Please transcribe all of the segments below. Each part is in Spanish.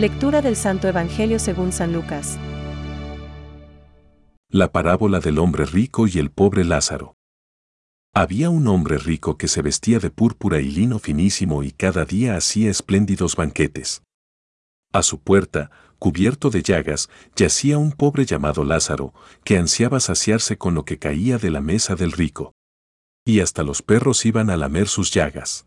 Lectura del Santo Evangelio según San Lucas. La parábola del hombre rico y el pobre Lázaro. Había un hombre rico que se vestía de púrpura y lino finísimo y cada día hacía espléndidos banquetes. A su puerta, cubierto de llagas, yacía un pobre llamado Lázaro, que ansiaba saciarse con lo que caía de la mesa del rico. Y hasta los perros iban a lamer sus llagas.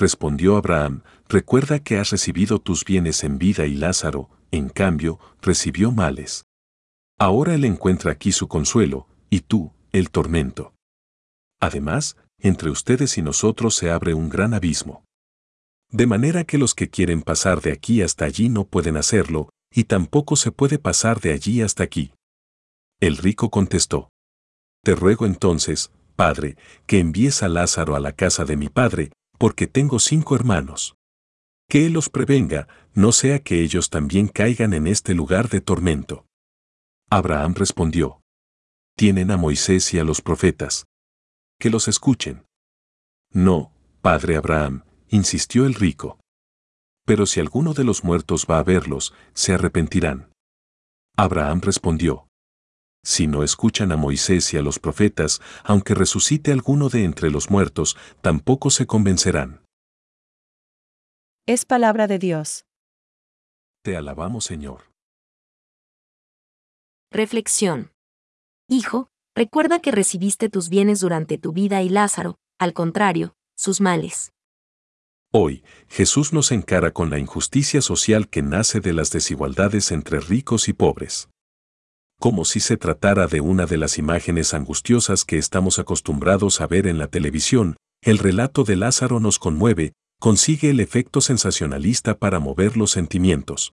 respondió Abraham, recuerda que has recibido tus bienes en vida y Lázaro, en cambio, recibió males. Ahora él encuentra aquí su consuelo, y tú, el tormento. Además, entre ustedes y nosotros se abre un gran abismo. De manera que los que quieren pasar de aquí hasta allí no pueden hacerlo, y tampoco se puede pasar de allí hasta aquí. El rico contestó. Te ruego entonces, Padre, que envíes a Lázaro a la casa de mi Padre, porque tengo cinco hermanos. Que él los prevenga, no sea que ellos también caigan en este lugar de tormento. Abraham respondió, Tienen a Moisés y a los profetas. Que los escuchen. No, padre Abraham, insistió el rico. Pero si alguno de los muertos va a verlos, se arrepentirán. Abraham respondió, Si no escuchan a Moisés y a los profetas, aunque resucite alguno de entre los muertos, tampoco se convencerán. Es palabra de Dios. Te alabamos Señor. Reflexión. Hijo, recuerda que recibiste tus bienes durante tu vida y Lázaro, al contrario, sus males. Hoy, Jesús nos encara con la injusticia social que nace de las desigualdades entre ricos y pobres. Como si se tratara de una de las imágenes angustiosas que estamos acostumbrados a ver en la televisión, el relato de Lázaro nos conmueve, consigue el efecto sensacionalista para mover los sentimientos.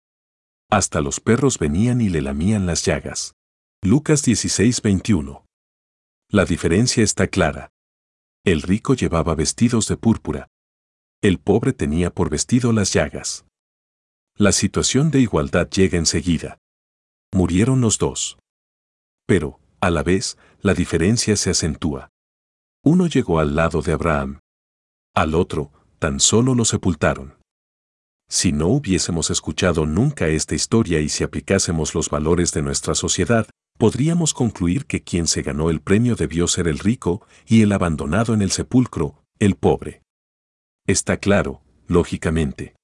Hasta los perros venían y le lamían las llagas. Lucas 16:21. La diferencia está clara. El rico llevaba vestidos de púrpura. El pobre tenía por vestido las llagas. La situación de igualdad llega enseguida. Murieron los dos. Pero, a la vez, la diferencia se acentúa. Uno llegó al lado de Abraham. Al otro, tan solo lo sepultaron. Si no hubiésemos escuchado nunca esta historia y si aplicásemos los valores de nuestra sociedad, podríamos concluir que quien se ganó el premio debió ser el rico y el abandonado en el sepulcro, el pobre. Está claro, lógicamente.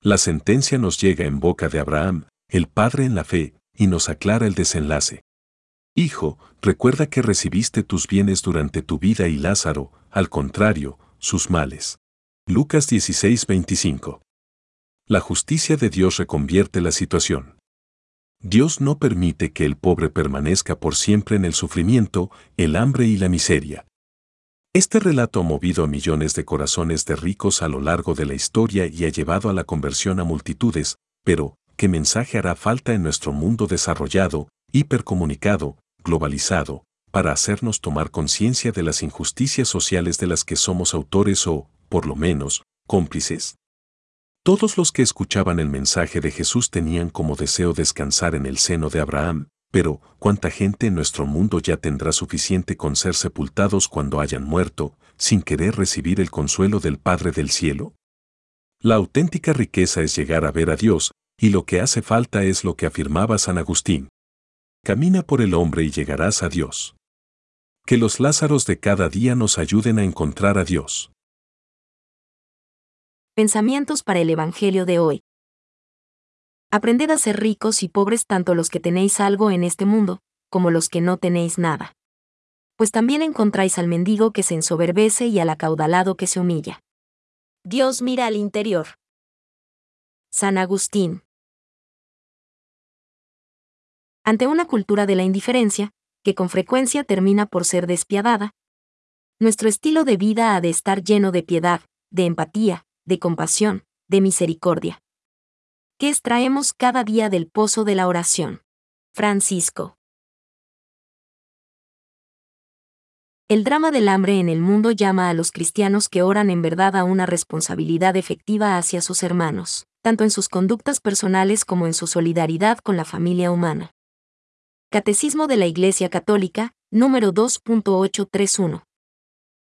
La sentencia nos llega en boca de Abraham, el padre en la fe, y nos aclara el desenlace. Hijo, recuerda que recibiste tus bienes durante tu vida y Lázaro, al contrario, sus males. Lucas 16:25 la justicia de Dios reconvierte la situación. Dios no permite que el pobre permanezca por siempre en el sufrimiento, el hambre y la miseria. Este relato ha movido a millones de corazones de ricos a lo largo de la historia y ha llevado a la conversión a multitudes, pero, ¿qué mensaje hará falta en nuestro mundo desarrollado, hipercomunicado, globalizado, para hacernos tomar conciencia de las injusticias sociales de las que somos autores o, por lo menos, cómplices? Todos los que escuchaban el mensaje de Jesús tenían como deseo descansar en el seno de Abraham, pero ¿cuánta gente en nuestro mundo ya tendrá suficiente con ser sepultados cuando hayan muerto, sin querer recibir el consuelo del Padre del Cielo? La auténtica riqueza es llegar a ver a Dios, y lo que hace falta es lo que afirmaba San Agustín. Camina por el hombre y llegarás a Dios. Que los Lázaros de cada día nos ayuden a encontrar a Dios. Pensamientos para el Evangelio de hoy. Aprended a ser ricos y pobres tanto los que tenéis algo en este mundo, como los que no tenéis nada. Pues también encontráis al mendigo que se ensoberbece y al acaudalado que se humilla. Dios mira al interior. San Agustín. Ante una cultura de la indiferencia, que con frecuencia termina por ser despiadada, nuestro estilo de vida ha de estar lleno de piedad, de empatía, de compasión, de misericordia. que extraemos cada día del pozo de la oración. Francisco. El drama del hambre en el mundo llama a los cristianos que oran en verdad a una responsabilidad efectiva hacia sus hermanos, tanto en sus conductas personales como en su solidaridad con la familia humana. Catecismo de la Iglesia Católica, número 2.831.